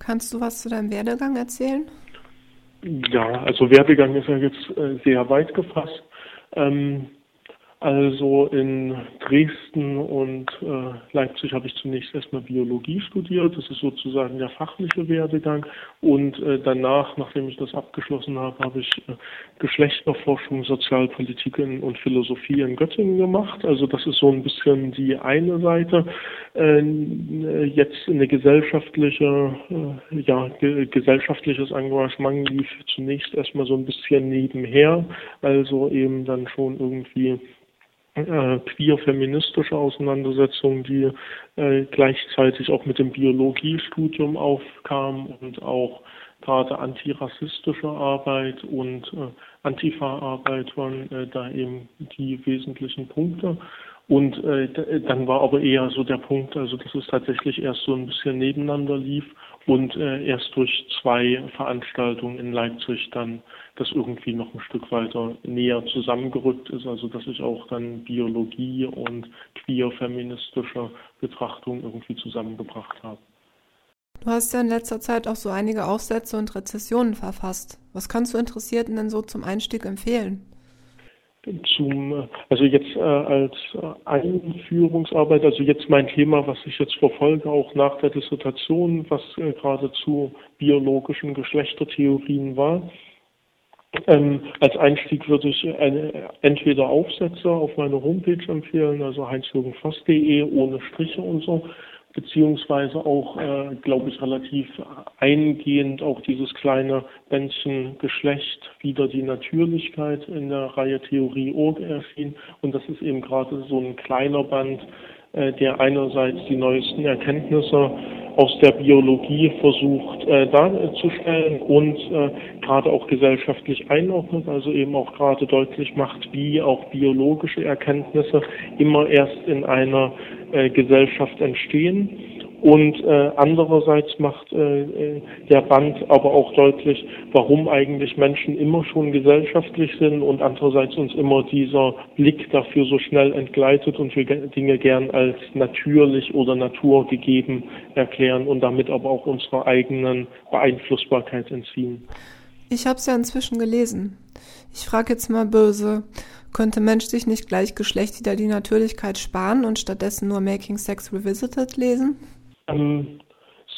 Kannst du was zu deinem Werdegang erzählen? Ja, also Werdegang ist ja jetzt äh, sehr weit gefasst. Ähm, also in Dresden und äh, Leipzig habe ich zunächst erstmal Biologie studiert. Das ist sozusagen der fachliche Werdegang. Und äh, danach, nachdem ich das abgeschlossen habe, habe ich äh, Geschlechterforschung, Sozialpolitik und Philosophie in Göttingen gemacht. Also das ist so ein bisschen die eine Seite. Äh, jetzt eine gesellschaftliche, äh, ja, ge gesellschaftliches Engagement lief zunächst erstmal so ein bisschen nebenher. Also eben dann schon irgendwie äh, queer-feministische Auseinandersetzungen, die äh, gleichzeitig auch mit dem Biologiestudium aufkamen und auch gerade antirassistische Arbeit und äh, Antifa-Arbeit waren äh, da eben die wesentlichen Punkte. Und äh, dann war aber eher so der Punkt, also dass es tatsächlich erst so ein bisschen nebeneinander lief und äh, erst durch zwei Veranstaltungen in Leipzig dann das irgendwie noch ein Stück weiter näher zusammengerückt ist, also dass ich auch dann Biologie und queer-feministische Betrachtung irgendwie zusammengebracht habe. Du hast ja in letzter Zeit auch so einige Aufsätze und Rezessionen verfasst. Was kannst du Interessierten denn so zum Einstieg empfehlen? zum, also jetzt äh, als Einführungsarbeit, also jetzt mein Thema, was ich jetzt verfolge, auch nach der Dissertation, was äh, gerade zu biologischen Geschlechtertheorien war. Ähm, als Einstieg würde ich eine, entweder Aufsätze auf meiner Homepage empfehlen, also heinzjürgenvoss.de ohne Striche und so, beziehungsweise auch, äh, glaube ich, relativ eingehend auch dieses kleine Bändchen Geschlecht, wieder die Natürlichkeit in der Reihe Theorie Org erschien. Und das ist eben gerade so ein kleiner Band, äh, der einerseits die neuesten Erkenntnisse aus der Biologie versucht äh, darzustellen und äh, gerade auch gesellschaftlich einordnet, also eben auch gerade deutlich macht, wie auch biologische Erkenntnisse immer erst in einer äh, Gesellschaft entstehen und äh, andererseits macht äh, äh, der Band aber auch deutlich, warum eigentlich Menschen immer schon gesellschaftlich sind und andererseits uns immer dieser Blick dafür so schnell entgleitet und wir Dinge gern als natürlich oder naturgegeben erklären und damit aber auch unserer eigenen Beeinflussbarkeit entziehen. Ich habe es ja inzwischen gelesen. Ich frage jetzt mal böse, könnte Mensch sich nicht gleich Geschlecht wieder die Natürlichkeit sparen und stattdessen nur Making Sex Revisited lesen? Ähm,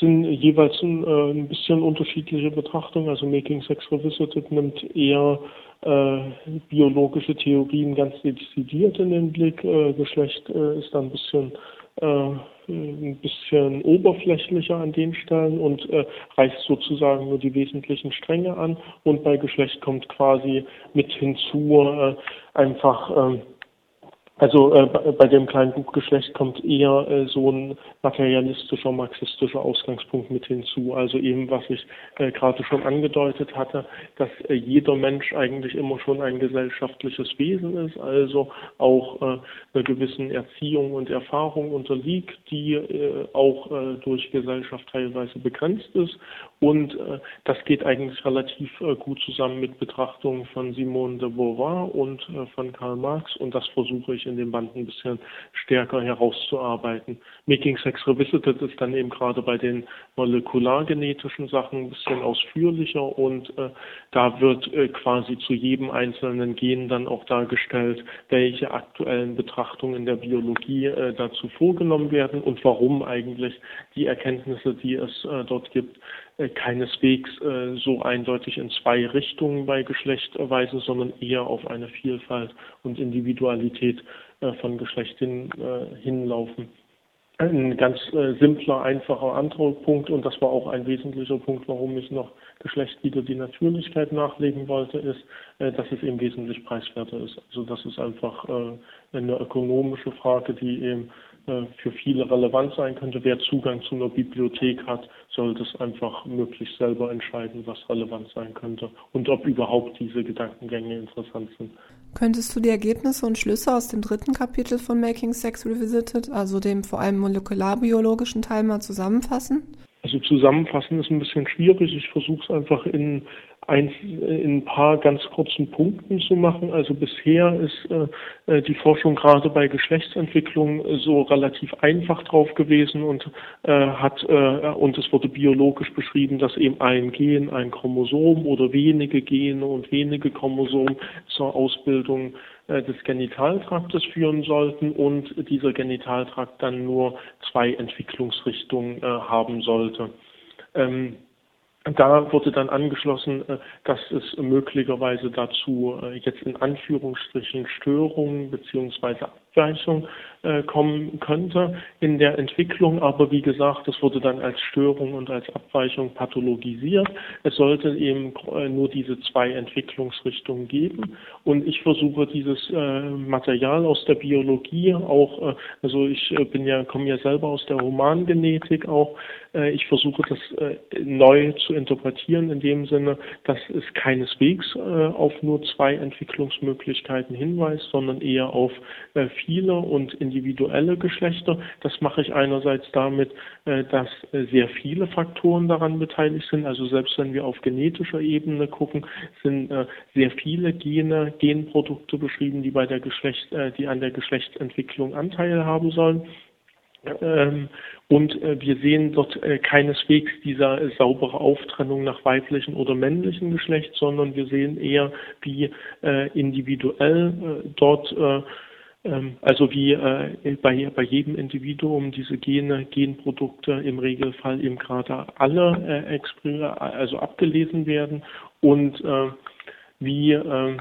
sind jeweils ein, äh, ein bisschen unterschiedliche Betrachtungen. Also Making Sex Revisited nimmt eher äh, biologische Theorien ganz dezidiert in den Blick. Äh, Geschlecht äh, ist da ein bisschen äh, ein bisschen oberflächlicher an den Stellen und äh, reicht sozusagen nur die wesentlichen Stränge an. Und bei Geschlecht kommt quasi mit hinzu äh, einfach äh, also äh, bei dem kleinen Buchgeschlecht kommt eher äh, so ein materialistischer, marxistischer Ausgangspunkt mit hinzu. Also eben, was ich äh, gerade schon angedeutet hatte, dass äh, jeder Mensch eigentlich immer schon ein gesellschaftliches Wesen ist, also auch äh, einer gewissen Erziehung und Erfahrung unterliegt, die äh, auch durch Gesellschaft teilweise begrenzt ist. Und äh, das geht eigentlich relativ äh, gut zusammen mit Betrachtungen von Simone de Beauvoir und äh, von Karl Marx. Und das versuche ich in dem Band ein bisschen stärker herauszuarbeiten. Making Sex Revisited ist dann eben gerade bei den molekulargenetischen Sachen ein bisschen ausführlicher und äh, da wird äh, quasi zu jedem einzelnen Gen dann auch dargestellt, welche aktuellen Betrachtungen der Biologie äh, dazu vorgenommen werden und warum eigentlich die Erkenntnisse, die es äh, dort gibt, keineswegs äh, so eindeutig in zwei Richtungen bei Geschlecht weisen, sondern eher auf eine Vielfalt und Individualität äh, von Geschlecht hin, hinlaufen. Ein ganz simpler, einfacher anderer Punkt, und das war auch ein wesentlicher Punkt, warum ich noch Geschlecht wieder die Natürlichkeit nachlegen wollte, ist, dass es eben wesentlich preiswerter ist. Also das ist einfach eine ökonomische Frage, die eben äh, für viele relevant sein könnte. Wer Zugang zu einer Bibliothek hat, sollte es einfach möglichst selber entscheiden, was relevant sein könnte und ob überhaupt diese Gedankengänge interessant sind. Könntest du die Ergebnisse und Schlüsse aus dem dritten Kapitel von Making Sex Revisited, also dem vor allem molekularbiologischen Teil, mal zusammenfassen? Also zusammenfassen ist ein bisschen schwierig. Ich versuche es einfach in ein, in ein paar ganz kurzen Punkten zu machen. Also bisher ist äh, die Forschung gerade bei Geschlechtsentwicklung so relativ einfach drauf gewesen und äh, hat äh, und es wurde biologisch beschrieben, dass eben ein Gen, ein Chromosom oder wenige Gene und wenige Chromosomen zur Ausbildung äh, des Genitaltraktes führen sollten und dieser Genitaltrakt dann nur zwei Entwicklungsrichtungen äh, haben sollte. Ähm, da wurde dann angeschlossen, äh, dass es möglicherweise dazu äh, jetzt in Anführungsstrichen Störungen beziehungsweise Abweichung äh, kommen könnte in der Entwicklung. Aber wie gesagt, das wurde dann als Störung und als Abweichung pathologisiert. Es sollte eben nur diese zwei Entwicklungsrichtungen geben. Und ich versuche dieses Material aus der Biologie auch, also ich bin ja, komme ja selber aus der Humangenetik auch, ich versuche das neu zu interpretieren in dem Sinne, dass es keineswegs auf nur zwei Entwicklungsmöglichkeiten hinweist, sondern eher auf viele und individuelle Geschlechter. Das mache ich einerseits damit, äh, dass äh, sehr viele Faktoren daran beteiligt sind. Also selbst wenn wir auf genetischer Ebene gucken, sind äh, sehr viele Gene, Genprodukte beschrieben, die bei der Geschlecht, die an der Geschlechtsentwicklung Anteil haben sollen. Ähm, und wir sehen dort keineswegs dieser saubere Auftrennung nach weiblichen oder männlichen Geschlecht, sondern wir sehen eher, wie individuell dort also wie äh, bei, jedem Individuum diese Gene, Genprodukte im Regelfall eben gerade alle äh, also abgelesen werden. Und äh, wie äh,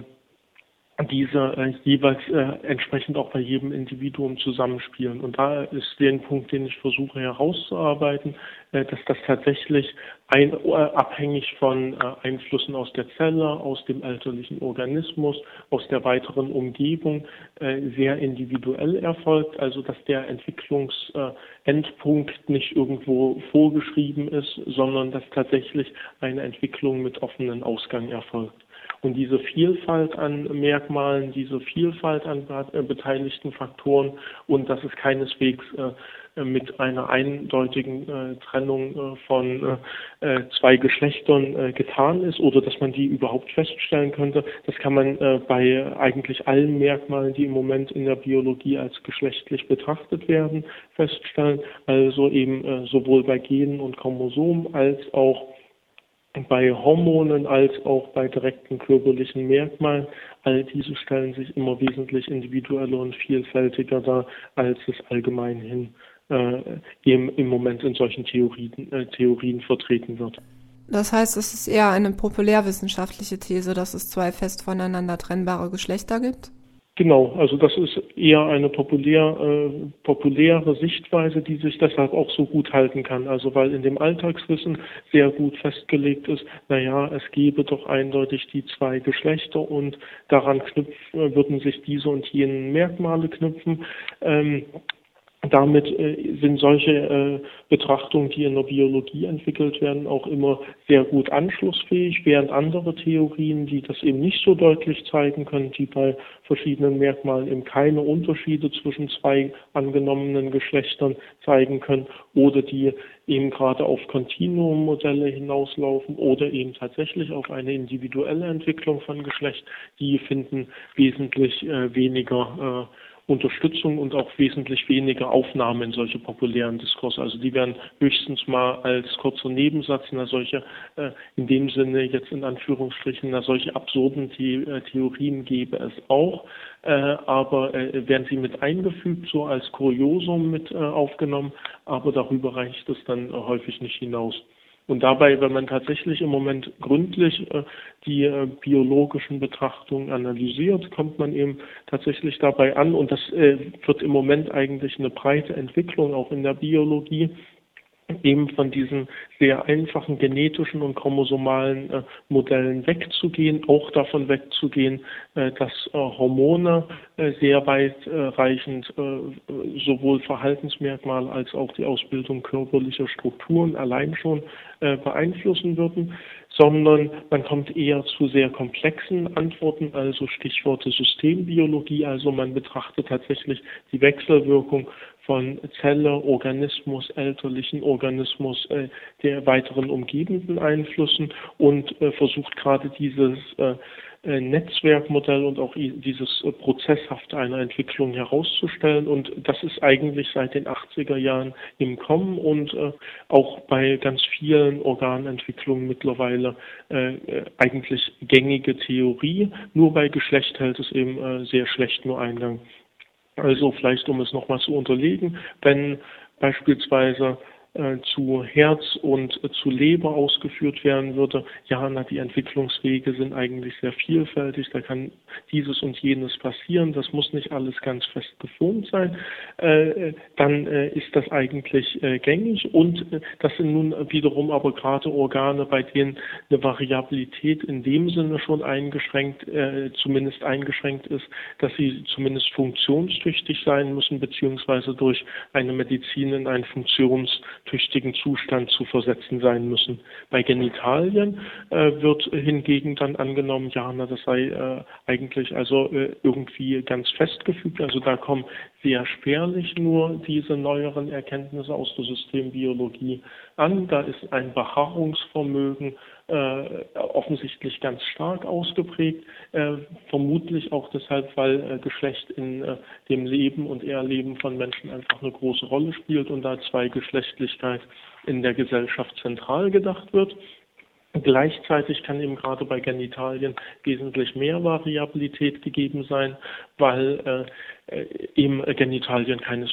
diese äh, jeweils äh, entsprechend auch bei jedem Individuum zusammenspielen. Und da ist der Punkt, den ich versuche herauszuarbeiten, äh, dass das tatsächlich ein, äh, abhängig von äh, Einflüssen aus der Zelle, aus dem elterlichen Organismus, aus der weiteren Umgebung äh, sehr individuell erfolgt. Also dass der Entwicklungsendpunkt nicht irgendwo vorgeschrieben ist, sondern dass tatsächlich eine Entwicklung mit offenen Ausgang erfolgt. Und diese Vielfalt an Merkmalen, diese Vielfalt an äh, beteiligten Faktoren und dass es keineswegs äh, mit einer eindeutigen äh, Trennung von zwei Geschlechtern getan ist oder dass man die überhaupt feststellen könnte. Das kann man bei eigentlich allen Merkmalen, die im Moment in der Biologie als geschlechtlich betrachtet werden, feststellen. Also eben sowohl bei Genen und Chromosomen als auch bei Hormonen als auch bei direkten körperlichen Merkmalen. All diese stellen sich immer wesentlich individueller und vielfältiger dar, als es allgemein hin äh, im, im Moment in solchen Theorien, äh, Theorien vertreten wird. Das heißt, es ist eher eine populärwissenschaftliche These, dass es zwei fest voneinander trennbare Geschlechter gibt? Genau, also das ist eher eine populär, äh, populäre Sichtweise, die sich deshalb auch so gut halten kann. Also weil in dem Alltagswissen sehr gut festgelegt ist, naja, es gebe doch eindeutig die zwei Geschlechter und daran knüpf, äh, würden sich diese und jene Merkmale knüpfen. Ähm, damit äh, sind solche äh, Betrachtungen, die in der Biologie entwickelt werden, auch immer sehr gut anschlussfähig, während andere Theorien, die das eben nicht so deutlich zeigen können, die bei verschiedenen Merkmalen eben keine Unterschiede zwischen zwei angenommenen Geschlechtern zeigen können oder die eben gerade auf Kontinuummodelle hinauslaufen oder eben tatsächlich auf eine individuelle Entwicklung von Geschlecht, die finden wesentlich äh, weniger äh, Unterstützung und auch wesentlich weniger Aufnahme in solche populären Diskurse. Also die werden höchstens mal als kurzer Nebensatz, na solche, äh, in dem Sinne jetzt in Anführungsstrichen, na solche absurden The äh, Theorien gäbe es auch, äh, aber äh, werden sie mit eingefügt, so als Kuriosum mit äh, aufgenommen, aber darüber reicht es dann häufig nicht hinaus. Und dabei, wenn man tatsächlich im Moment gründlich äh, die äh, biologischen Betrachtungen analysiert, kommt man eben tatsächlich dabei an. Und das äh, wird im Moment eigentlich eine breite Entwicklung auch in der Biologie eben von diesen sehr einfachen genetischen und chromosomalen äh, Modellen wegzugehen, auch davon wegzugehen, äh, dass äh, Hormone äh, sehr weitreichend äh, sowohl Verhaltensmerkmale als auch die Ausbildung körperlicher Strukturen allein schon äh, beeinflussen würden sondern man kommt eher zu sehr komplexen Antworten, also Stichworte Systembiologie, also man betrachtet tatsächlich die Wechselwirkung von Zelle, Organismus, elterlichen Organismus, äh, der weiteren umgebenden Einflüssen und äh, versucht gerade dieses äh, Netzwerkmodell und auch dieses äh, Prozesshafte einer Entwicklung herauszustellen. Und das ist eigentlich seit den 80er Jahren im Kommen und äh, auch bei ganz vielen Organentwicklungen mittlerweile eigentlich gängige Theorie. Nur bei Geschlecht hält es eben sehr schlecht nur Eingang. Also vielleicht, um es nochmal zu unterlegen, wenn beispielsweise äh, zu Herz und äh, zu Leber ausgeführt werden würde. Ja, na, die Entwicklungswege sind eigentlich sehr vielfältig. Da kann dieses und jenes passieren. Das muss nicht alles ganz fest geformt sein. Äh, dann äh, ist das eigentlich äh, gängig. Und äh, das sind nun wiederum aber gerade Organe, bei denen eine Variabilität in dem Sinne schon eingeschränkt, zumindest eingeschränkt ist, dass sie zumindest funktionstüchtig sein müssen, beziehungsweise durch eine Medizin in ein Funktions tüchtigen Zustand zu versetzen sein müssen. Bei Genitalien äh, wird hingegen dann angenommen, ja, na, das sei äh, eigentlich also äh, irgendwie ganz festgefügt. Also da kommen sehr spärlich nur diese neueren Erkenntnisse aus der Systembiologie an. Da ist ein Beharrungsvermögen äh, offensichtlich ganz stark ausgeprägt, äh, vermutlich auch deshalb, weil äh, Geschlecht in äh, dem Leben und Erleben von Menschen einfach eine große Rolle spielt und da Zweigeschlechtlichkeit in der Gesellschaft zentral gedacht wird. Gleichzeitig kann eben gerade bei Genitalien wesentlich mehr Variabilität gegeben sein, weil äh, eben Genitalien keines,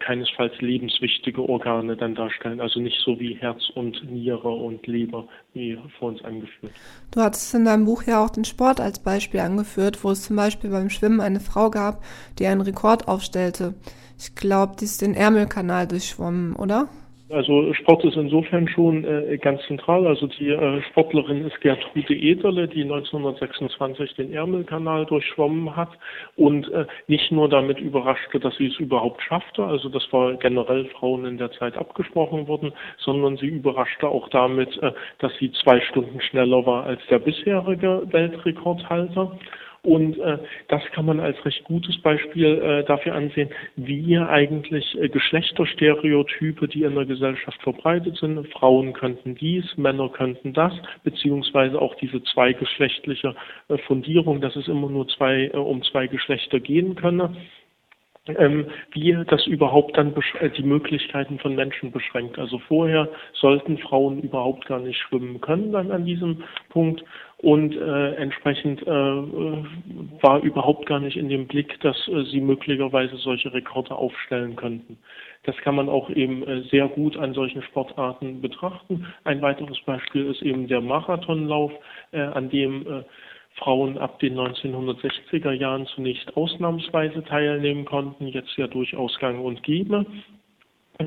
keinesfalls lebenswichtige Organe dann darstellen, also nicht so wie Herz und Niere und Leber, wie vor uns angeführt. Du hattest in deinem Buch ja auch den Sport als Beispiel angeführt, wo es zum Beispiel beim Schwimmen eine Frau gab, die einen Rekord aufstellte. Ich glaube, die ist den Ärmelkanal durchschwommen, oder? Also Sport ist insofern schon äh, ganz zentral. Also die äh, Sportlerin ist Gertrude Ederle, die 1926 den Ärmelkanal durchschwommen hat und äh, nicht nur damit überraschte, dass sie es überhaupt schaffte, also das war generell Frauen in der Zeit abgesprochen worden, sondern sie überraschte auch damit, äh, dass sie zwei Stunden schneller war als der bisherige Weltrekordhalter. Und äh, das kann man als recht gutes Beispiel äh, dafür ansehen, wie eigentlich äh, Geschlechterstereotype, die in der Gesellschaft verbreitet sind, Frauen könnten dies, Männer könnten das, beziehungsweise auch diese zweigeschlechtliche äh, Fundierung, dass es immer nur zwei äh, um zwei Geschlechter gehen könne ähm, wie das überhaupt dann äh, die Möglichkeiten von Menschen beschränkt. Also vorher sollten Frauen überhaupt gar nicht schwimmen können dann an diesem Punkt und äh, entsprechend äh, war überhaupt gar nicht in dem Blick, dass äh, sie möglicherweise solche Rekorde aufstellen könnten. Das kann man auch eben äh, sehr gut an solchen Sportarten betrachten. Ein weiteres Beispiel ist eben der Marathonlauf, äh, an dem äh, Frauen ab den 1960er Jahren zunächst ausnahmsweise teilnehmen konnten, jetzt ja durchaus gang und gäbe.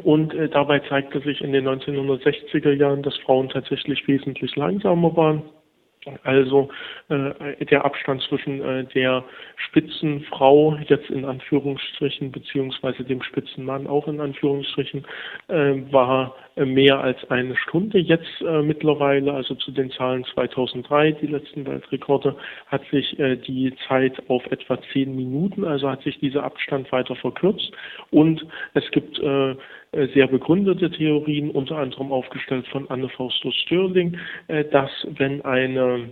Und äh, dabei zeigte sich in den 1960er Jahren, dass Frauen tatsächlich wesentlich langsamer waren also äh, der Abstand zwischen äh, der Spitzenfrau jetzt in Anführungsstrichen beziehungsweise dem Spitzenmann auch in Anführungsstrichen äh, war äh, mehr als eine Stunde. Jetzt äh, mittlerweile, also zu den Zahlen 2003, die letzten Weltrekorde, hat sich äh, die Zeit auf etwa zehn Minuten, also hat sich dieser Abstand weiter verkürzt und es gibt äh, sehr begründete Theorien, unter anderem aufgestellt von Anne Faustus Störling, äh, dass wenn eine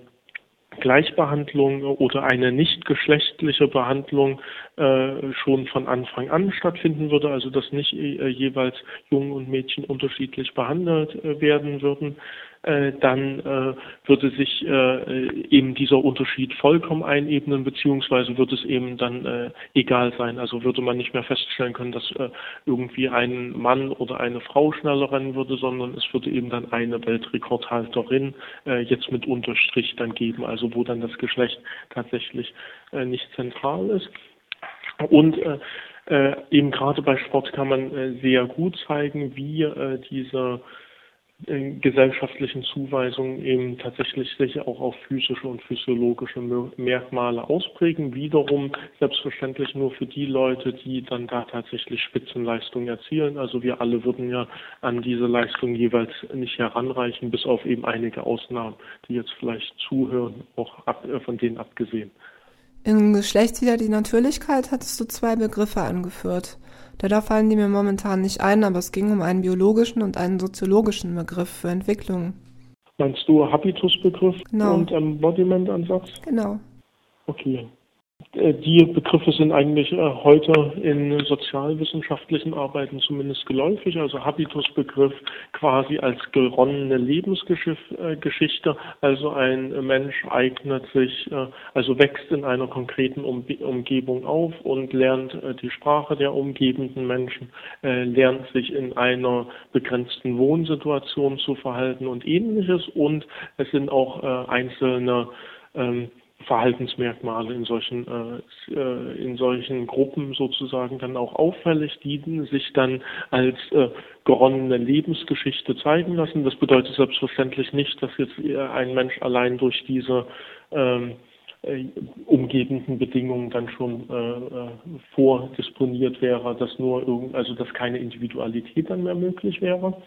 Gleichbehandlung oder eine nicht geschlechtliche Behandlung äh, schon von Anfang an stattfinden würde, also dass nicht äh, jeweils Jungen und Mädchen unterschiedlich behandelt äh, werden würden, äh, dann äh, würde sich äh, eben dieser Unterschied vollkommen einebnen, beziehungsweise würde es eben dann äh, egal sein. Also würde man nicht mehr feststellen können, dass äh, irgendwie ein Mann oder eine Frau schneller rennen würde, sondern es würde eben dann eine Weltrekordhalterin äh, jetzt mit Unterstrich dann geben, also wo dann das Geschlecht tatsächlich äh, nicht zentral ist. Und äh, äh, eben gerade bei Sport kann man äh, sehr gut zeigen, wie äh, diese äh, gesellschaftlichen Zuweisungen eben tatsächlich sich auch auf physische und physiologische Merkmale ausprägen. Wiederum selbstverständlich nur für die Leute, die dann da tatsächlich Spitzenleistungen erzielen. Also wir alle würden ja an diese Leistung jeweils nicht heranreichen, bis auf eben einige Ausnahmen, die jetzt vielleicht zuhören, auch ab, äh, von denen abgesehen. In Geschlecht wieder die Natürlichkeit hattest du zwei Begriffe angeführt. Da fallen die mir momentan nicht ein, aber es ging um einen biologischen und einen soziologischen Begriff für Entwicklung. Meinst du Habitusbegriff genau. und Embodiment-Ansatz? Genau. Okay. Äh, die Begriffe sind eigentlich äh, heute in sozialwissenschaftlichen Arbeiten zumindest geläufig, also Habitusbegriff quasi als geronnene Lebensgeschichte, also ein Mensch eignet sich, äh, also wächst in einer konkreten Umgebung auf und lernt die Sprache der umgebenden Menschen, lernt sich in einer begrenzten Wohnsituation zu verhalten und ähnliches. Und es sind auch einzelne ähm, Verhaltensmerkmale in solchen, äh, äh, in solchen Gruppen sozusagen dann auch auffällig, die sich dann als äh, geronnene Lebensgeschichte zeigen lassen. Das bedeutet selbstverständlich nicht, dass jetzt ein Mensch allein durch diese ähm, äh, umgebenden Bedingungen dann schon äh, äh, vordisponiert wäre, dass nur irgend, also dass keine Individualität dann mehr möglich wäre.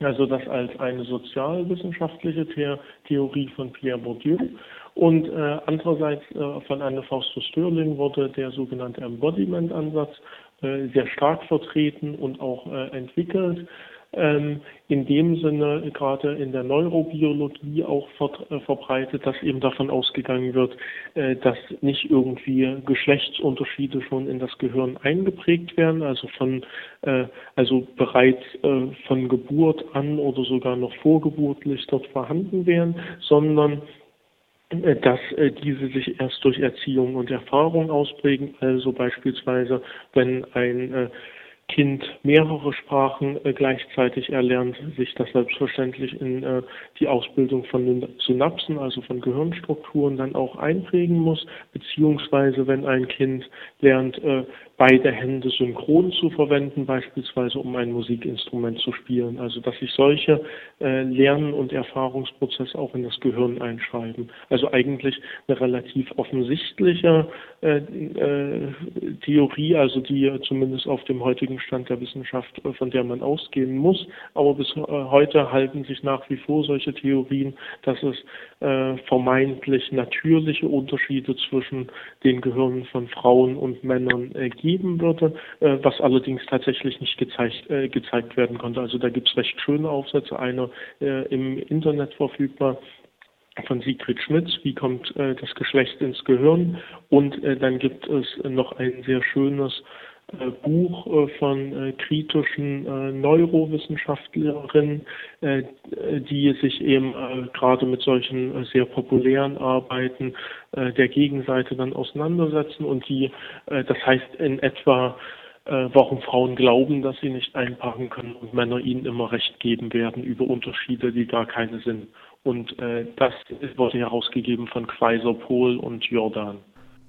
Also das als eine sozialwissenschaftliche The Theorie von Pierre Bourdieu. Und äh, andererseits äh, von Anne Faustus Störling wurde der sogenannte Embodiment-Ansatz äh, sehr stark vertreten und auch äh, entwickelt. Ähm, in dem Sinne gerade in der Neurobiologie auch äh, verbreitet, dass eben davon ausgegangen wird, äh, dass nicht irgendwie Geschlechtsunterschiede schon in das Gehirn eingeprägt werden, also von äh, also bereits äh, von Geburt an oder sogar noch vorgeburtlich dort vorhanden wären, sondern dass äh, diese sich erst durch Erziehung und Erfahrung ausprägen. Also beispielsweise, wenn ein äh, Kind mehrere Sprachen gleichzeitig erlernt, sich das selbstverständlich in die Ausbildung von Synapsen, also von Gehirnstrukturen, dann auch einprägen muss, beziehungsweise wenn ein Kind lernt, beide Hände synchron zu verwenden, beispielsweise um ein Musikinstrument zu spielen. Also dass sich solche äh, Lern- und Erfahrungsprozesse auch in das Gehirn einschreiben. Also eigentlich eine relativ offensichtliche äh, äh, Theorie, also die zumindest auf dem heutigen Stand der Wissenschaft, äh, von der man ausgehen muss. Aber bis äh, heute halten sich nach wie vor solche Theorien, dass es äh, vermeintlich natürliche Unterschiede zwischen den Gehirnen von Frauen und Männern gibt geben würde, äh, was allerdings tatsächlich nicht gezeigt, äh, gezeigt werden konnte. Also da gibt es recht schöne Aufsätze, einer äh, im Internet verfügbar von Sigrid Schmitz, wie kommt äh, das Geschlecht ins Gehirn und äh, dann gibt es noch ein sehr schönes Buch äh, von äh, kritischen Neurowissenschaftlerinnen, die sich eben gerade mit solchen sehr populären Arbeiten der Gegenseite dann auseinandersetzen und die, das heißt in etwa, warum Frauen glauben, dass sie nicht einpacken können und Männer ihnen immer recht geben werden über Unterschiede, die gar keine sind. Und das wurde herausgegeben von Kaiser Pohl und Jordan.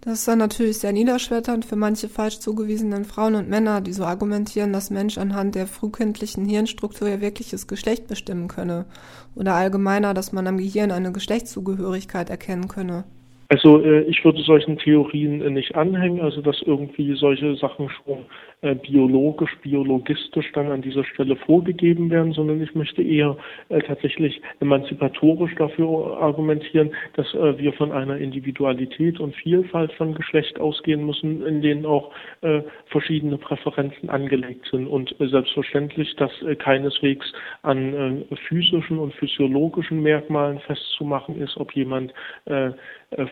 Das ist dann natürlich sehr niederschmetternd für manche falsch zugewiesenen Frauen und Männer, die so argumentieren, dass Mensch anhand der frühkindlichen Hirnstruktur ihr wirkliches Geschlecht bestimmen könne. Oder allgemeiner, dass man am Gehirn eine Geschlechtszugehörigkeit erkennen könne. Also äh, ich würde solchen Theorien äh, nicht anhängen, also dass irgendwie solche Sachen schon biologisch, biologistisch dann an dieser Stelle vorgegeben werden, sondern ich möchte eher äh, tatsächlich emanzipatorisch dafür argumentieren, dass äh, wir von einer Individualität und Vielfalt von Geschlecht ausgehen müssen, in denen auch äh, verschiedene Präferenzen angelegt sind. Und äh, selbstverständlich, dass äh, keineswegs an physischen und physiologischen Merkmalen festzumachen ist, ob jemand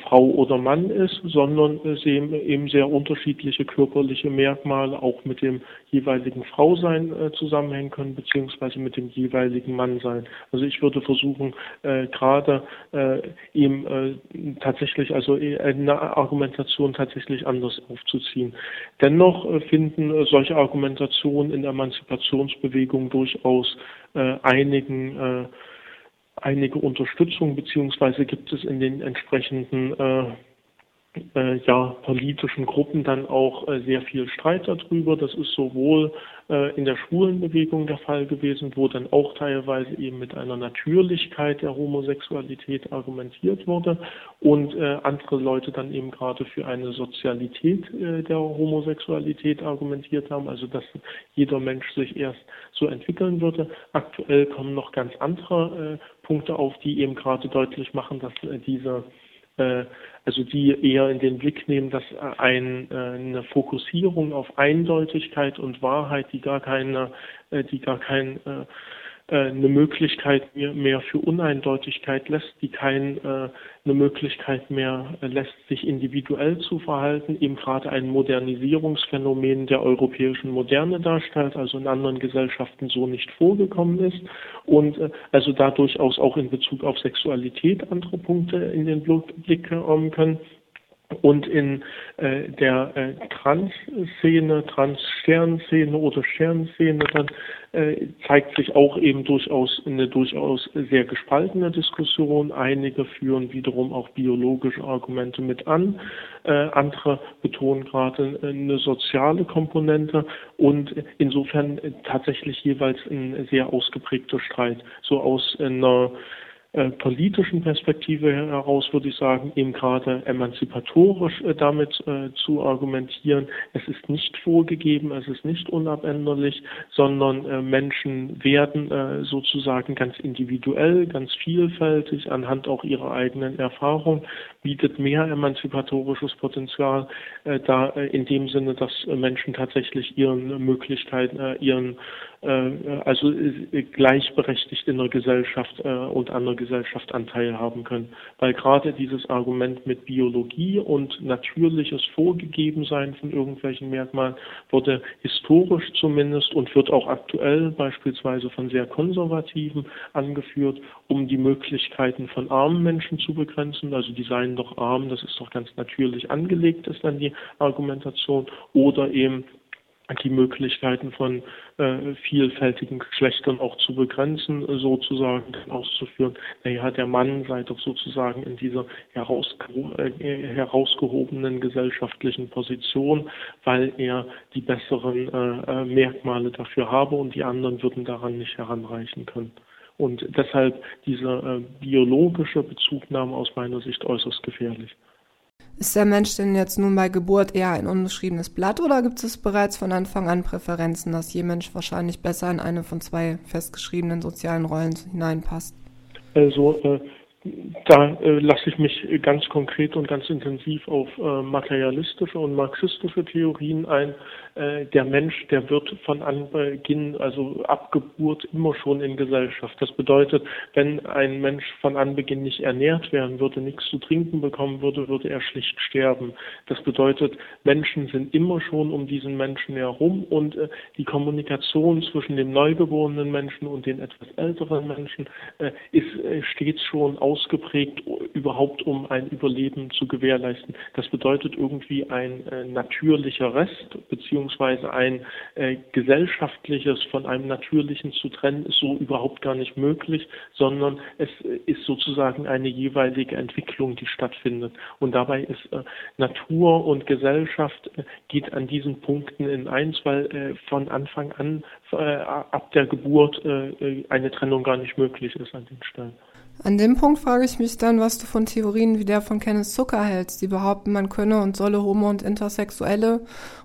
Frau oder Mann ist, sondern eben sehr unterschiedliche körperliche Merkmale auch mit dem jeweiligen Frausein äh, zusammenhängen können, beziehungsweise mit dem jeweiligen Mannsein. Also ich würde versuchen, äh, gerade äh, eben äh, tatsächlich, also äh, eine Argumentation tatsächlich anders aufzuziehen. Dennoch äh, finden äh, solche Argumentationen in der Emanzipationsbewegung durchaus einigen einige Unterstützung, beziehungsweise gibt es in den entsprechenden äh, äh, ja, politischen Gruppen dann auch äh, sehr viel Streit darüber. Das ist sowohl äh, in der Schwulenbewegung der Fall gewesen, wo dann auch teilweise eben mit einer Natürlichkeit der Homosexualität argumentiert wurde und äh, andere Leute dann eben gerade für eine Sozialität äh, der Homosexualität argumentiert haben, also dass jeder Mensch sich erst so entwickeln würde. Aktuell kommen noch ganz andere äh, Punkte auf, die eben gerade deutlich machen, dass diese also die eher in den Blick nehmen, dass ein, äh, eine Fokussierung auf Eindeutigkeit und Wahrheit, die gar keine, äh, die gar kein äh, eine Möglichkeit mehr, für Uneindeutigkeit lässt, die keine äh, eine Möglichkeit mehr lässt, sich individuell zu verhalten, eben gerade ein Modernisierungsphänomen der europäischen Moderne darstellt, also in anderen Gesellschaften so nicht vorgekommen ist und äh, also da durchaus auch in Bezug auf Sexualität andere Punkte in den Blick kommen können und in äh, der äh, Trans-Szene, Trans-Stern-Szene oder Stern-Szene dann äh, zeigt sich auch eben durchaus eine durchaus sehr gespaltene Diskussion. Einige führen wiederum auch biologische Argumente mit an, äh, andere betonen gerade eine soziale Komponente und insofern tatsächlich jeweils ein sehr ausgeprägter Streit. So aus einer äh, politischen Perspektive heraus würde ich sagen, eben gerade emanzipatorisch äh, damit äh, zu argumentieren. Es ist nicht vorgegeben, es ist nicht unabänderlich, sondern äh, Menschen werden äh, sozusagen ganz individuell, ganz vielfältig anhand auch ihrer eigenen Erfahrung, bietet mehr emanzipatorisches Potenzial, äh, da in dem Sinne, dass Menschen tatsächlich ihren Möglichkeiten, ihren also gleichberechtigt in der Gesellschaft und an der Gesellschaft Anteil haben können. Weil gerade dieses Argument mit Biologie und natürliches Vorgegebensein von irgendwelchen Merkmalen wurde historisch zumindest und wird auch aktuell beispielsweise von sehr Konservativen angeführt, um die Möglichkeiten von armen Menschen zu begrenzen. Also die seien doch arm, das ist doch ganz natürlich angelegt, ist dann die Argumentation. Oder eben die Möglichkeiten von äh, vielfältigen Geschlechtern auch zu begrenzen, sozusagen auszuführen. Naja, der Mann sei doch sozusagen in dieser herausgeho äh, herausgehobenen gesellschaftlichen Position, weil er die besseren äh, äh, Merkmale dafür habe und die anderen würden daran nicht heranreichen können. Und deshalb diese äh, biologische Bezugnahme aus meiner Sicht äußerst gefährlich. Ist der Mensch denn jetzt nun bei Geburt eher ein unbeschriebenes Blatt oder gibt es bereits von Anfang an Präferenzen, dass je Mensch wahrscheinlich besser in eine von zwei festgeschriebenen sozialen Rollen hineinpasst? Also äh, da äh, lasse ich mich ganz konkret und ganz intensiv auf äh, materialistische und marxistische Theorien ein. Äh, der Mensch, der wird von Anbeginn, also ab Geburt, immer schon in Gesellschaft. Das bedeutet, wenn ein Mensch von Anbeginn nicht ernährt werden würde, nichts zu trinken bekommen würde, würde er schlicht sterben. Das bedeutet, Menschen sind immer schon um diesen Menschen herum und äh, die Kommunikation zwischen dem neugeborenen Menschen und den etwas älteren Menschen äh, ist äh, stets schon aus ausgeprägt, überhaupt um ein Überleben zu gewährleisten. Das bedeutet irgendwie ein äh, natürlicher Rest beziehungsweise ein äh, gesellschaftliches von einem natürlichen zu trennen ist so überhaupt gar nicht möglich, sondern es ist sozusagen eine jeweilige Entwicklung, die stattfindet. Und dabei ist äh, Natur und Gesellschaft äh, geht an diesen Punkten in eins, weil äh, von Anfang an äh, ab der Geburt eine Trennung gar nicht möglich ist an den Stellen. An dem Punkt frage ich mich dann, was du von Theorien wie der von Kenneth Zucker hältst, die behaupten, man könne und solle homo- und intersexuelle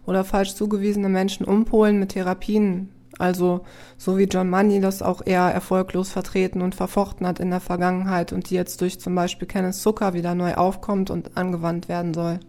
oder falsch zugewiesene Menschen umpolen mit Therapien. Also so wie John Money das auch eher erfolglos vertreten und verfochten hat in der Vergangenheit und die jetzt durch zum Beispiel Kenneth Zucker wieder neu aufkommt und angewandt werden soll.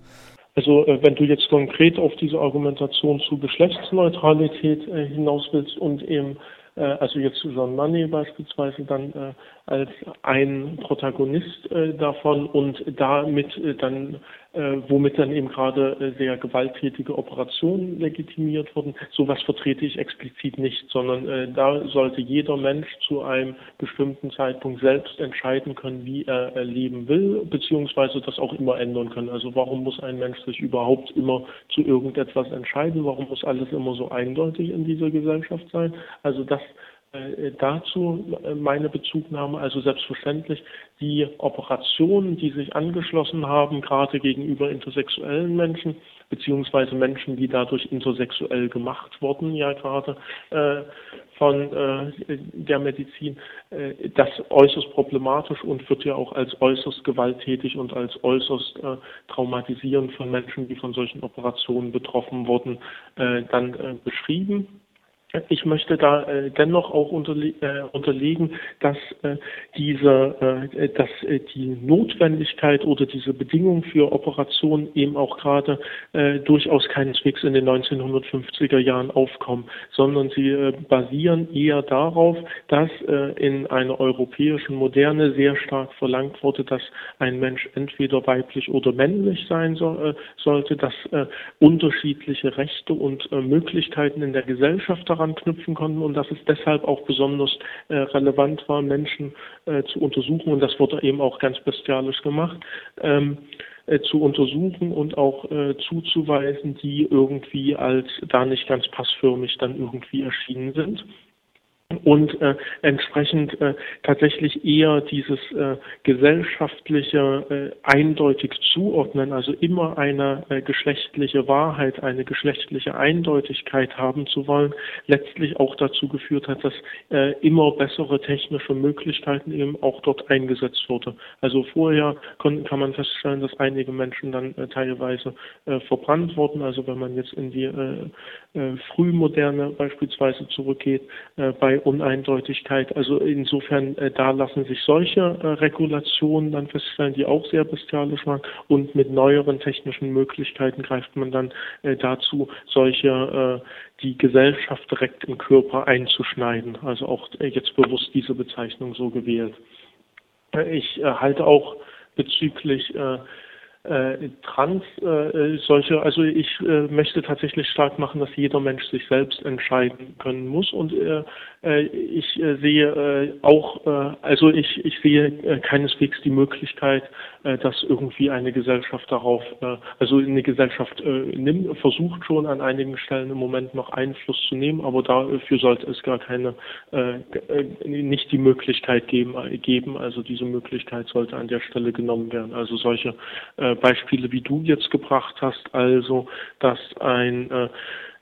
Also äh, wenn du jetzt konkret auf diese Argumentation zu Geschlechtsneutralität äh, hinaus willst und eben also jetzt John Money beispielsweise dann äh, als ein Protagonist äh, davon und damit äh, dann, äh, womit dann eben gerade äh, sehr gewalttätige Operationen legitimiert wurden. Sowas vertrete ich explizit nicht, sondern äh, da sollte jeder Mensch zu einem bestimmten Zeitpunkt selbst entscheiden können, wie er äh, leben will, beziehungsweise das auch immer ändern können. Also warum muss ein Mensch sich überhaupt immer zu irgendetwas entscheiden? Warum muss alles immer so eindeutig in dieser Gesellschaft sein? Also das dazu äh, meine Bezugnahme, also selbstverständlich die Operationen, die sich angeschlossen haben, gerade gegenüber intersexuellen Menschen, beziehungsweise Menschen, die dadurch intersexuell gemacht wurden, ja gerade äh, von äh, der Medizin, äh, das äußerst problematisch und wird ja auch als äußerst gewalttätig und als äußerst äh, traumatisierend von Menschen, die von solchen Operationen betroffen wurden, äh, dann äh, beschrieben. Ich möchte da äh, dennoch auch unterle äh, unterlegen, dass äh, diese, äh, dass äh, die Notwendigkeit oder diese Bedingung für Operationen eben auch gerade äh, durchaus keineswegs in den 1950er Jahren aufkommen, sondern sie äh, basieren eher darauf, dass äh, in einer europäischen Moderne sehr stark verlangt wurde, dass ein Mensch entweder weiblich oder männlich sein so, äh, sollte, dass äh, unterschiedliche Rechte und äh, Möglichkeiten in der Gesellschaft daran knüpfen konnten und dass es deshalb auch besonders äh, relevant war, Menschen äh, zu untersuchen und das wurde eben auch ganz bestialisch gemacht. Ähm, äh, zu untersuchen und auch äh, zuzuweisen, die irgendwie als da nicht ganz passförmig dann irgendwie erschienen sind und äh, entsprechend äh, tatsächlich eher dieses äh, gesellschaftliche äh, eindeutig zuordnen, also immer eine äh, geschlechtliche Wahrheit, eine geschlechtliche Eindeutigkeit haben zu wollen, letztlich auch dazu geführt hat, dass äh, immer bessere technische Möglichkeiten eben auch dort eingesetzt wurde. Also vorher kann, kann man feststellen, dass einige Menschen dann äh, teilweise äh, verbrannt wurden. Also wenn man jetzt in die äh, äh, Frühmoderne beispielsweise zurückgeht, äh, bei Uneindeutigkeit. Also insofern, äh, da lassen sich solche äh, Regulationen dann feststellen, die auch sehr bestialisch waren. Und mit neueren technischen Möglichkeiten greift man dann äh, dazu, solche, äh, die Gesellschaft direkt im Körper einzuschneiden. Also auch äh, jetzt bewusst diese Bezeichnung so gewählt. Äh, ich äh, halte auch bezüglich äh, trans äh, solche, also ich äh, möchte tatsächlich stark machen, dass jeder Mensch sich selbst entscheiden können muss. Und äh, äh ich äh, sehe äh, auch, äh, also ich, ich sehe äh, keineswegs die Möglichkeit, äh, dass irgendwie eine Gesellschaft darauf, äh, also eine Gesellschaft äh, nimmt, versucht schon an einigen Stellen im Moment noch Einfluss zu nehmen, aber dafür sollte es gar keine, äh, äh nicht die Möglichkeit geben, äh, geben, also diese Möglichkeit sollte an der Stelle genommen werden. Also solche äh, Beispiele, wie du jetzt gebracht hast, also dass ein äh,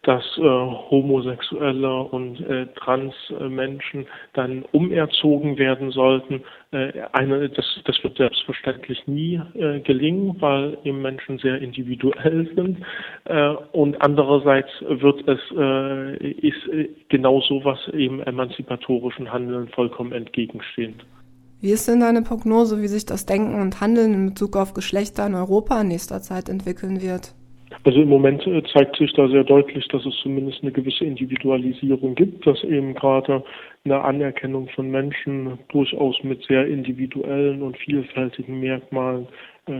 dass äh, Homosexuelle und äh, Transmenschen dann umerzogen werden sollten. Äh, eine, das, das wird selbstverständlich nie äh, gelingen, weil eben Menschen sehr individuell sind. Äh, und andererseits wird es äh, ist äh, genau sowas eben emanzipatorischen Handeln vollkommen entgegenstehend. Wie ist denn deine Prognose, wie sich das Denken und Handeln in Bezug auf Geschlechter in Europa in nächster Zeit entwickeln wird? Also im Moment äh, zeigt sich da sehr deutlich, dass es zumindest eine gewisse Individualisierung gibt, dass eben gerade eine Anerkennung von Menschen durchaus mit sehr individuellen und vielfältigen Merkmalen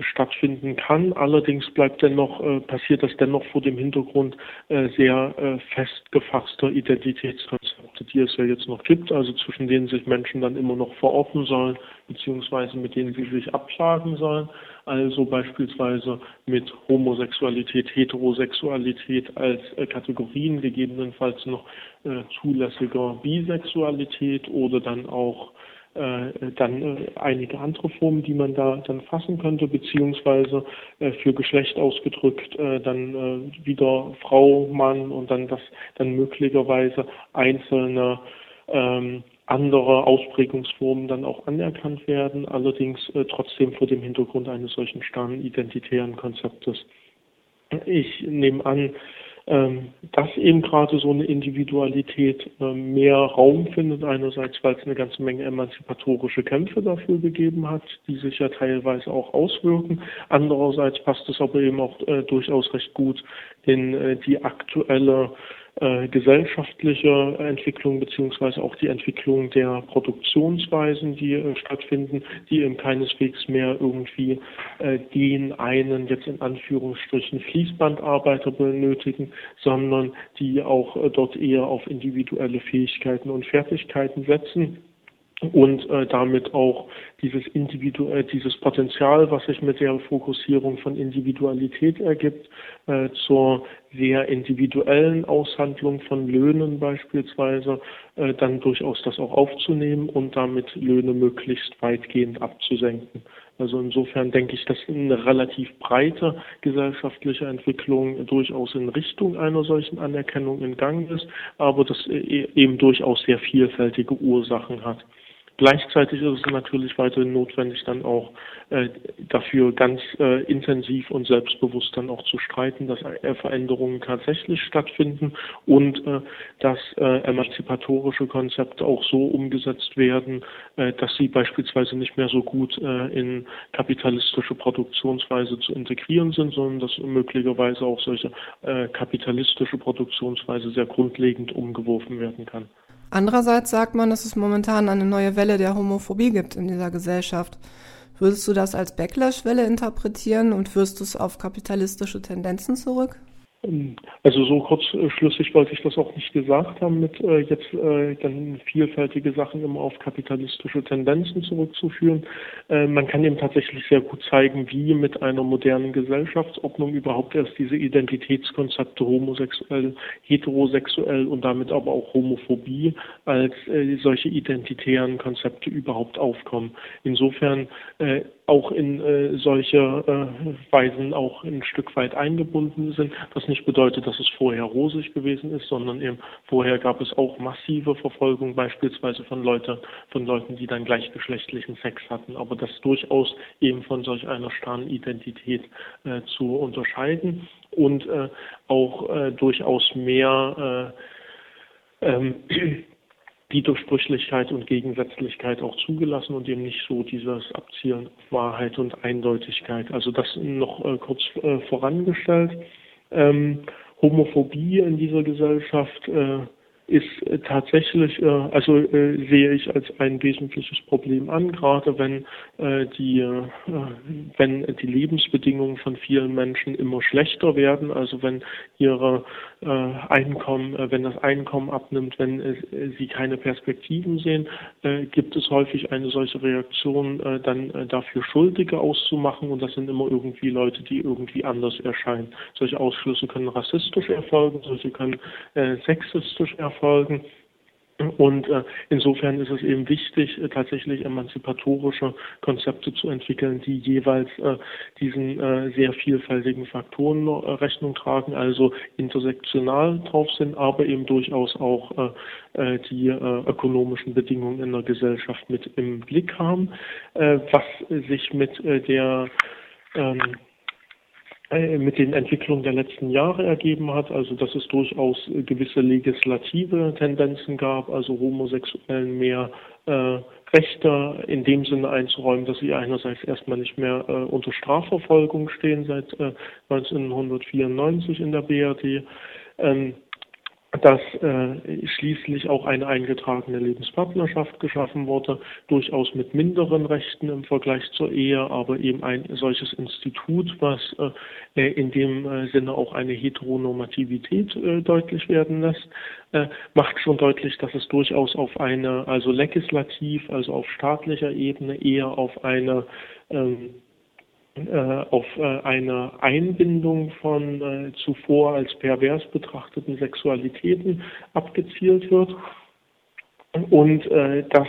stattfinden kann. Allerdings bleibt dennoch, äh, passiert das dennoch vor dem Hintergrund äh, sehr äh, festgefasster Identitätskonzepte, die es ja jetzt noch gibt, also zwischen denen sich Menschen dann immer noch verorten sollen, beziehungsweise mit denen sie sich abschlagen sollen. Also beispielsweise mit Homosexualität, Heterosexualität als äh, Kategorien, gegebenenfalls noch äh, zulässiger Bisexualität oder dann auch dann äh, einige andere Formen, die man da dann fassen könnte, beziehungsweise äh, für Geschlecht ausgedrückt äh, dann äh, wieder Frau, Mann und dann das dann möglicherweise einzelne ähm, andere Ausprägungsformen dann auch anerkannt werden, allerdings äh, trotzdem vor dem Hintergrund eines solchen starren identitären Konzeptes. Ich nehme an, ähm, dass eben gerade so eine Individualität ähm, mehr Raum findet. Einerseits, weil es eine ganze Menge emanzipatorische Kämpfe dafür gegeben hat, die sich ja teilweise auch auswirken. Andererseits passt es aber eben auch äh, durchaus recht gut in äh, die aktuelle äh, gesellschaftliche Entwicklung beziehungsweise auch die Entwicklung der Produktionsweisen, die äh, stattfinden, die eben keineswegs mehr irgendwie äh, den einen jetzt in Anführungsstrichen Fließbandarbeiter benötigen, sondern die auch äh, dort eher auf individuelle Fähigkeiten und Fertigkeiten setzen und äh, damit auch dieses individuell dieses Potenzial, was sich mit der Fokussierung von Individualität ergibt, äh, zur sehr individuellen Aushandlung von Löhnen beispielsweise äh, dann durchaus das auch aufzunehmen und damit Löhne möglichst weitgehend abzusenken. Also insofern denke ich, dass eine relativ breite gesellschaftliche Entwicklung durchaus in Richtung einer solchen Anerkennung in Gang ist, aber das e-, eben durchaus sehr vielfältige Ursachen hat. Gleichzeitig ist es natürlich weiterhin notwendig, dann auch äh, dafür ganz äh, intensiv und selbstbewusst dann auch zu streiten, dass äh, Veränderungen tatsächlich stattfinden und äh, dass äh, emanzipatorische Konzepte auch so umgesetzt werden, äh, dass sie beispielsweise nicht mehr so gut in kapitalistische Produktionsweise zu integrieren sind, sondern dass möglicherweise auch solche kapitalistische Produktionsweise sehr grundlegend umgeworfen werden kann. Andererseits sagt man, dass es momentan eine neue Welle der Homophobie gibt in dieser Gesellschaft. Würdest du das als Backlash-Welle interpretieren und führst du es auf kapitalistische Tendenzen zurück? Also so kurzschlüssig wollte ich das auch nicht gesagt haben, mit äh, jetzt äh, dann vielfältige Sachen immer auf kapitalistische Tendenzen zurückzuführen. Äh, man kann eben tatsächlich sehr gut zeigen, wie mit einer modernen Gesellschaftsordnung überhaupt erst diese Identitätskonzepte homosexuell, heterosexuell und damit aber auch Homophobie als äh, solche identitären Konzepte überhaupt aufkommen. Insofern äh, auch in äh, solche äh, Weisen auch ein Stück weit eingebunden sind. Was nicht bedeutet, dass es vorher rosig gewesen ist, sondern eben vorher gab es auch massive Verfolgung, beispielsweise von Leuten, von Leuten, die dann gleichgeschlechtlichen Sex hatten. Aber das durchaus eben von solch einer starren Identität äh, zu unterscheiden und äh, auch äh, durchaus mehr äh, ähm, Widersprüchlichkeit und Gegensätzlichkeit auch zugelassen und eben nicht so dieses Abzielen auf Wahrheit und Eindeutigkeit. Also das noch äh, kurz äh, vorangestellt. Ähm, Homophobie in dieser Gesellschaft äh, ist tatsächlich, äh, also äh, sehe ich als ein wesentliches Problem an, gerade wenn äh, die, wenn die Lebensbedingungen von vielen Menschen immer schlechter werden, also wenn ihre Einkommen, wenn das Einkommen abnimmt, wenn sie keine Perspektiven sehen, gibt es häufig eine solche Reaktion, dann dafür Schuldige auszumachen und das sind immer irgendwie Leute, die irgendwie anders erscheinen. Solche Ausschlüsse können rassistisch erfolgen, solche können sexistisch erfolgen erfolgen. Und äh, insofern ist es eben wichtig, äh, tatsächlich emanzipatorische Konzepte zu entwickeln, die jeweils äh, diesen äh, sehr vielfältigen Faktoren äh, Rechnung tragen, also intersektional drauf sind, aber eben durchaus auch äh, die ökonomischen Bedingungen in der Gesellschaft mit im Blick haben, was sich mit der ähm, äh, mit den Entwicklungen der letzten Jahre ergeben hat, also dass es durchaus gewisse legislative Tendenzen gab, also Homosexuellen mehr äh, Rechte in dem Sinne einzuräumen, dass sie einerseits erstmal nicht mehr äh, unter Strafverfolgung stehen seit äh, 1994 in der BRD. Ähm, dass äh, schließlich auch eine eingetragene Lebenspartnerschaft geschaffen wurde, durchaus mit minderen Rechten im Vergleich zur Ehe, aber eben ein solches Institut, was äh, in dem äh, Sinne auch eine Heteronormativität äh, deutlich werden lässt, äh, macht schon deutlich, dass es durchaus auf eine, also legislativ, also auf staatlicher Ebene eher auf eine ähm, äh, auf äh, eine Einbindung von äh, zuvor als pervers betrachteten Sexualitäten abgezielt wird. Und dass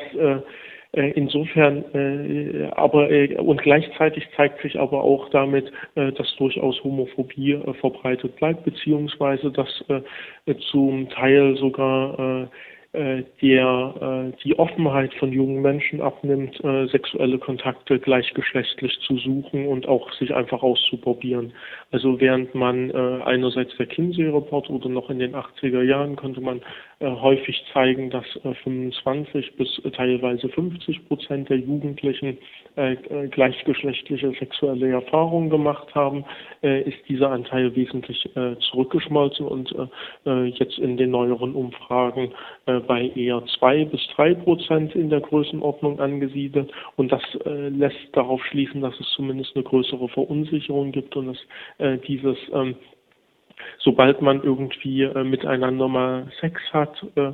insofern aber und gleichzeitig zeigt sich aber auch damit, dass durchaus Homophobie verbreitet bleibt, beziehungsweise dass zum Teil sogar äh, der äh, die Offenheit von jungen Menschen abnimmt, äh, sexuelle Kontakte gleichgeschlechtlich zu suchen und auch sich einfach auszuprobieren. Also während man äh, einerseits der Kinsey-Report oder noch in den 80er Jahren konnte man äh, häufig zeigen, dass äh, 25 bis teilweise 50 Prozent der Jugendlichen äh, äh, gleichgeschlechtliche sexuelle Erfahrungen gemacht haben, äh, ist dieser Anteil wesentlich äh, zurückgeschmolzen und äh, jetzt in den neueren Umfragen äh, bei eher zwei bis drei Prozent in der Größenordnung angesiedelt. Und das äh, lässt darauf schließen, dass es zumindest eine größere Verunsicherung gibt und dass äh, dieses ähm, sobald man irgendwie äh, miteinander mal Sex hat, äh,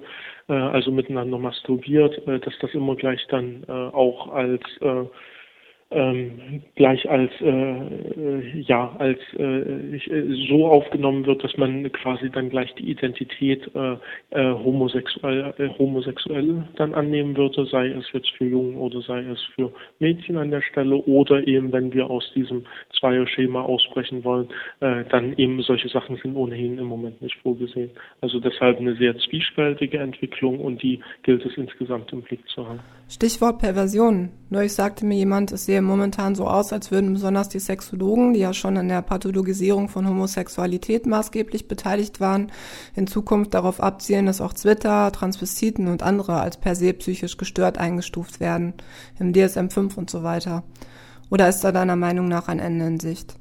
äh, also miteinander masturbiert, äh, dass das immer gleich dann äh, auch als äh, ähm, gleich als äh, äh, ja als äh, äh, so aufgenommen wird, dass man quasi dann gleich die Identität äh, äh, homosexuell äh, homosexuell dann annehmen würde, sei es jetzt für Jungen oder sei es für Mädchen an der Stelle oder eben wenn wir aus diesem Zweierschema ausbrechen wollen, äh, dann eben solche Sachen sind ohnehin im Moment nicht vorgesehen. Also deshalb eine sehr zwiespältige Entwicklung und die gilt es insgesamt im Blick zu haben. Stichwort Perversion. Neulich sagte mir jemand, es sehe momentan so aus, als würden besonders die Sexologen, die ja schon an der Pathologisierung von Homosexualität maßgeblich beteiligt waren, in Zukunft darauf abzielen, dass auch Twitter, Transvestiten und andere als per se psychisch gestört eingestuft werden, im DSM-5 und so weiter. Oder ist da deiner Meinung nach ein Ende in Sicht?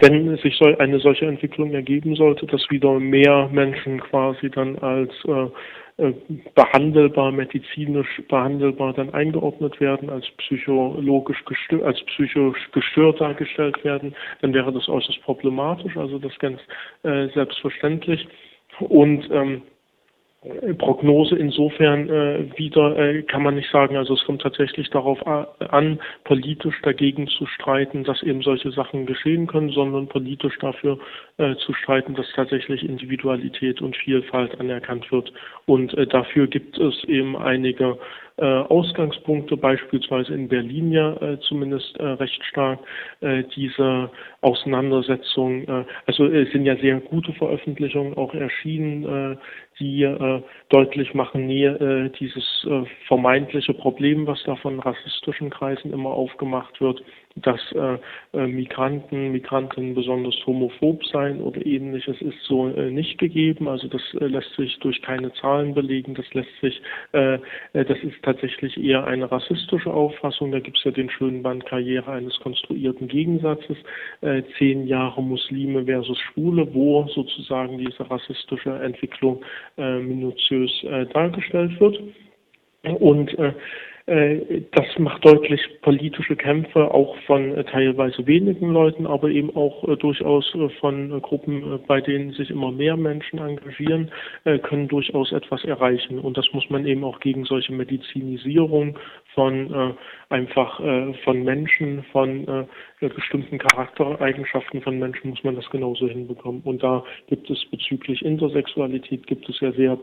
Wenn sich eine solche Entwicklung ergeben sollte, dass wieder mehr Menschen quasi dann als äh, behandelbar, medizinisch behandelbar dann eingeordnet werden, als psychologisch gestört, als psychisch gestört dargestellt werden, dann wäre das äußerst problematisch, also das ganz äh, selbstverständlich. Und ähm, Prognose insofern äh, wieder äh, kann man nicht sagen. Also es kommt tatsächlich darauf an, politisch dagegen zu streiten, dass eben solche Sachen geschehen können, sondern politisch dafür äh, zu streiten, dass tatsächlich Individualität und Vielfalt anerkannt wird. Und äh, dafür gibt es eben einige äh, Ausgangspunkte, beispielsweise in Berlin ja äh, zumindest äh, recht stark, äh, diese Auseinandersetzung, äh, also es sind ja sehr gute Veröffentlichungen auch erschienen, äh, die äh, deutlich machen, nee, äh, dieses äh, vermeintliche Problem, was da von rassistischen Kreisen immer aufgemacht wird, dass äh, äh, Migranten, Migrantinnen besonders homophob sein oder ähnliches ist so äh, nicht gegeben. Also das äh, lässt sich durch keine Zahlen belegen. Das lässt sich, äh, äh das ist tatsächlich eher eine rassistische Auffassung. Da gibt es ja den schönen Band Karriere eines konstruierten Gegensatzes, äh, zehn Jahre Muslime versus Schwule, wo sozusagen diese rassistische Entwicklung äh, minutiös äh, dargestellt wird. Und äh, das macht deutlich politische Kämpfe auch von äh, teilweise wenigen Leuten, aber eben auch äh, durchaus von Gruppen, bei denen sich immer mehr Menschen engagieren, können durchaus etwas erreichen. Und das muss man eben auch gegen solche Medizinisierung von einfach von Menschen, von bestimmten Charaktereigenschaften von Menschen muss man das genauso hinbekommen. Und da gibt es bezüglich Intersexualität gibt es ja sehr,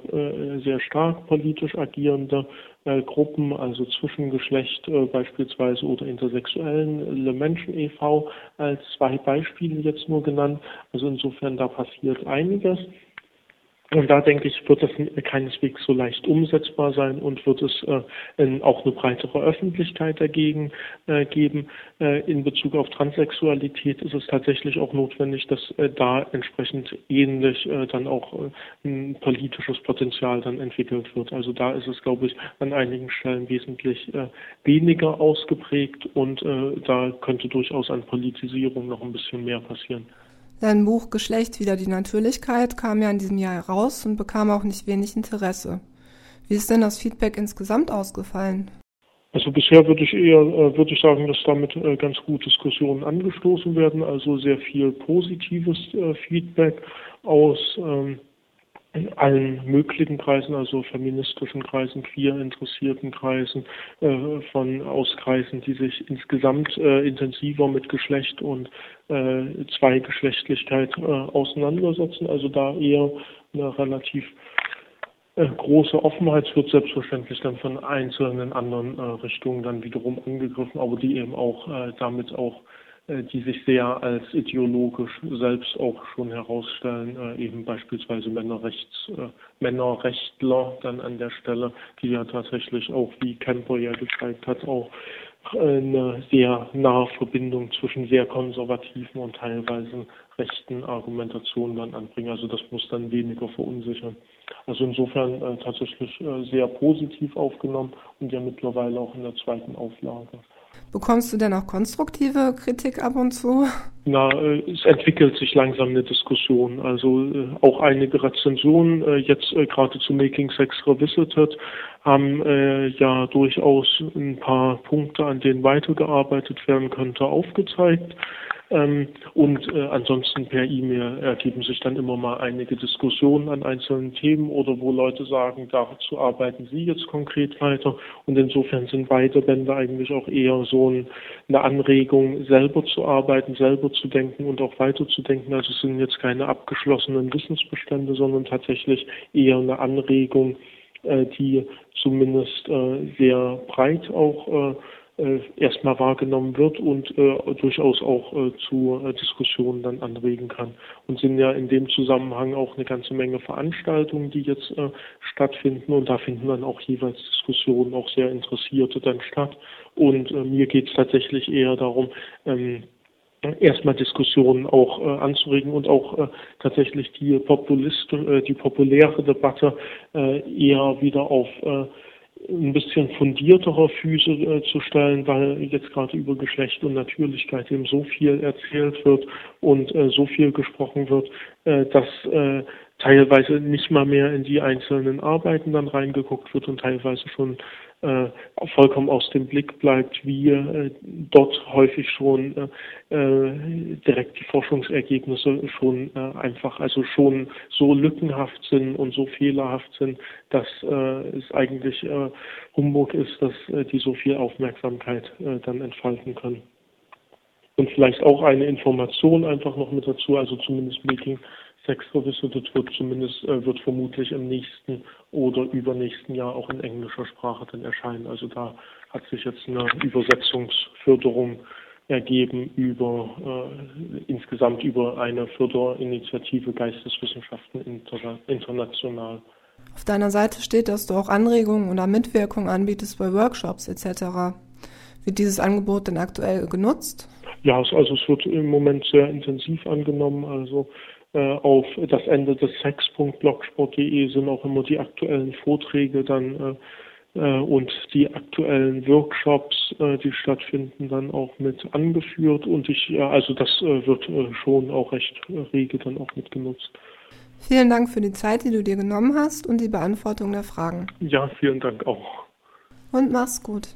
sehr stark politisch agierende äh, Gruppen, also Zwischengeschlecht äh, beispielsweise oder intersexuellen Le Menschen e.V. als zwei Beispiele jetzt nur genannt. Also insofern da passiert einiges. Und da denke ich, wird das keineswegs so leicht umsetzbar sein und wird es äh, auch eine breitere Öffentlichkeit dagegen äh, geben. Äh, in Bezug auf Transsexualität ist es tatsächlich auch notwendig, dass äh, da entsprechend ähnlich äh, dann auch äh, ein politisches Potenzial dann entwickelt wird. Also da ist es, glaube ich, an einigen Stellen wesentlich weniger ausgeprägt und da könnte durchaus an Politisierung noch ein bisschen mehr passieren. Sein Buch Geschlecht wieder die Natürlichkeit kam ja in diesem Jahr heraus und bekam auch nicht wenig Interesse. Wie ist denn das Feedback insgesamt ausgefallen? Also bisher würde ich eher äh, würde ich sagen, dass damit äh, ganz gut Diskussionen angestoßen werden, also sehr viel positives äh, Feedback aus ähm, in allen möglichen Kreisen, also feministischen Kreisen, queer interessierten Kreisen, äh, von Auskreisen, die sich insgesamt äh, intensiver mit Geschlecht und äh, Zweigeschlechtlichkeit äh, auseinandersetzen. Also da eher eine relativ äh, große Offenheit wird selbstverständlich dann von einzelnen anderen äh, Richtungen dann wiederum angegriffen, aber die eben auch damit auch die sich sehr als ideologisch selbst auch schon herausstellen, äh, eben beispielsweise Männerrechts, äh, Männerrechtler dann an der Stelle, die ja tatsächlich auch, wie Kemper ja gezeigt hat, auch eine sehr nahe Verbindung zwischen sehr konservativen und teilweise rechten Argumentationen dann anbringen. Also das muss dann weniger verunsichern. Also insofern äh, tatsächlich äh, sehr positiv aufgenommen und ja mittlerweile auch in der zweiten Auflage. Bekommst du denn auch konstruktive Kritik ab und zu? Na, äh, es entwickelt sich langsam eine Diskussion. Also äh, auch einige Rezensionen, äh, jetzt äh, gerade zu Making Sex Revisited, haben äh, ja durchaus ein paar Punkte, an denen weitergearbeitet werden könnte, aufgezeigt. Ähm, und äh, ansonsten per E-Mail ergeben sich dann immer mal einige Diskussionen an einzelnen Themen oder wo Leute sagen, dazu arbeiten sie jetzt konkret weiter. Und insofern sind beide Bände eigentlich auch eher so ein, eine Anregung, selber zu arbeiten, selber zu denken und auch weiterzudenken. Also es sind jetzt keine abgeschlossenen Wissensbestände, sondern tatsächlich eher eine Anregung, äh, die zumindest äh, sehr breit auch äh, äh, erstmal wahrgenommen wird und äh, durchaus auch äh, zu äh, Diskussionen dann anregen kann. Und sind ja in dem Zusammenhang auch eine ganze Menge Veranstaltungen, die jetzt äh, stattfinden und da finden dann auch jeweils Diskussionen, auch sehr interessierte dann statt. Und äh, mir geht es tatsächlich eher darum, ähm, erstmal Diskussionen auch äh, anzuregen und auch äh, tatsächlich die Populist, äh, die populäre Debatte äh, eher wieder auf äh, ein bisschen fundierterer Füße äh, zu stellen, weil jetzt gerade über Geschlecht und Natürlichkeit eben so viel erzählt wird und äh, so viel gesprochen wird, äh, dass äh, teilweise nicht mal mehr in die einzelnen Arbeiten dann reingeguckt wird und teilweise schon äh, vollkommen aus dem Blick bleibt, wie äh, dort häufig schon äh, äh, direkt die Forschungsergebnisse schon äh, einfach, also schon so lückenhaft sind und so fehlerhaft sind, dass äh, es eigentlich äh, Humbug ist, dass äh, die so viel Aufmerksamkeit äh, dann entfalten können. Und vielleicht auch eine Information einfach noch mit dazu, also zumindest Meeting Sex Revisited wird zumindest, äh, wird vermutlich im nächsten oder übernächsten Jahr auch in englischer Sprache dann erscheinen. Also da hat sich jetzt eine Übersetzungsförderung ergeben über äh, insgesamt über eine Förderinitiative Geisteswissenschaften inter international. Auf deiner Seite steht, dass du auch Anregungen oder Mitwirkung anbietest bei Workshops etc. Wird dieses Angebot denn aktuell genutzt? Ja, also es wird im Moment sehr intensiv angenommen. Also auf das Ende des sex.blogsport.de sind auch immer die aktuellen Vorträge dann äh, äh, und die aktuellen Workshops, äh, die stattfinden, dann auch mit angeführt und ich, also das äh, wird äh, schon auch recht rege dann auch mitgenutzt. Vielen Dank für die Zeit, die du dir genommen hast und die Beantwortung der Fragen. Ja, vielen Dank auch. Und mach's gut.